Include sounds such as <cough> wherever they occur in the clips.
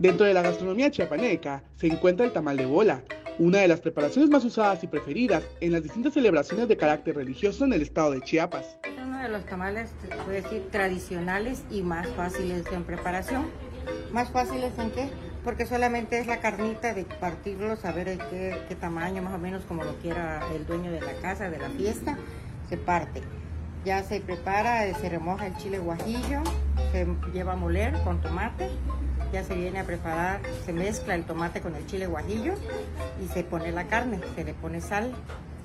Dentro de la gastronomía chiapaneca se encuentra el tamal de bola, una de las preparaciones más usadas y preferidas en las distintas celebraciones de carácter religioso en el estado de Chiapas. Es uno de los tamales, puede decir, tradicionales y más fáciles en preparación. ¿Más fáciles en qué? Porque solamente es la carnita de partirlo, saber qué, qué tamaño, más o menos como lo quiera el dueño de la casa, de la fiesta, se parte. Ya se prepara, se remoja el chile guajillo, se lleva a moler con tomate, ya se viene a preparar, se mezcla el tomate con el chile guajillo y se pone la carne, se le pone sal.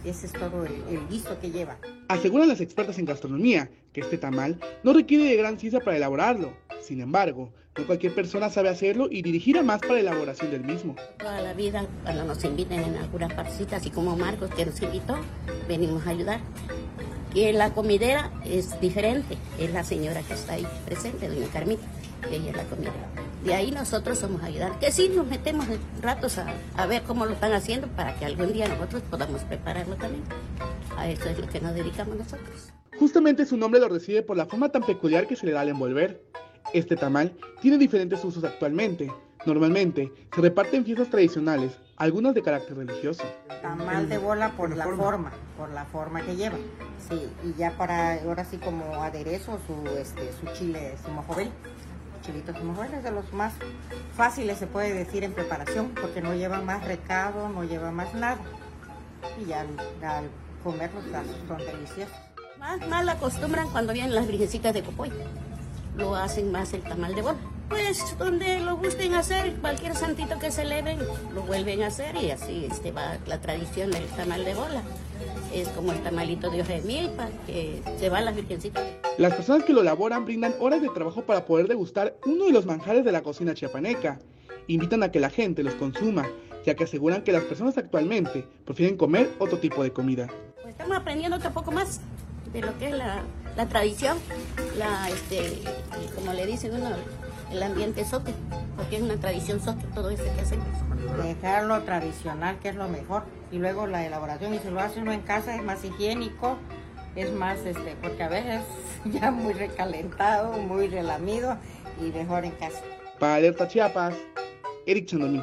Ese es todo el, el guiso que lleva. Aseguran las expertas en gastronomía que este tamal no requiere de gran ciencia para elaborarlo. Sin embargo, no cualquier persona sabe hacerlo y dirigir a más para la elaboración del mismo. Toda la vida, cuando nos inviten en algunas partecitas, así como Marcos que nos invitó, venimos a ayudar. Y la comidera es diferente, es la señora que está ahí presente, doña Carmita, ella es la comidera. De ahí nosotros somos ayudar, que sí nos metemos ratos a, a ver cómo lo están haciendo para que algún día nosotros podamos prepararlo también. A eso es lo que nos dedicamos nosotros. Justamente su nombre lo recibe por la forma tan peculiar que se le da al envolver. Este tamal tiene diferentes usos actualmente. Normalmente se reparte en fiestas tradicionales, algunas de carácter religioso. Tamal de bola por la forma, por la forma que lleva. Sí, y ya para ahora sí como aderezo su este su chile simojobel. Chilito simojobel es de los más fáciles se puede decir en preparación porque no lleva más recado, no lleva más nada. Y ya al, al comerlos son deliciosos. Más, más la acostumbran cuando vienen las virgencitas de Copoy. Lo hacen más el tamal de bola. Pues donde lo gusten hacer, cualquier santito que se eleven, lo vuelven a hacer y así este, va la tradición del tamal de bola. Es como el tamalito de hoja de milpa, que se van las virgencitas. Las personas que lo elaboran brindan horas de trabajo para poder degustar uno de los manjares de la cocina chiapaneca. Invitan a que la gente los consuma, ya que aseguran que las personas actualmente prefieren comer otro tipo de comida. Pues estamos aprendiendo otro poco más de lo que es la, la tradición, la, este, como le dicen uno, el ambiente soque, porque es una tradición soque todo eso que hacemos. Dejarlo tradicional, que es lo mejor, y luego la elaboración, y si lo hace uno en casa es más higiénico, es más, este, porque a veces <laughs> ya muy recalentado, muy relamido, y mejor en casa. Para Alerta Chiapas, Eric Chandomí.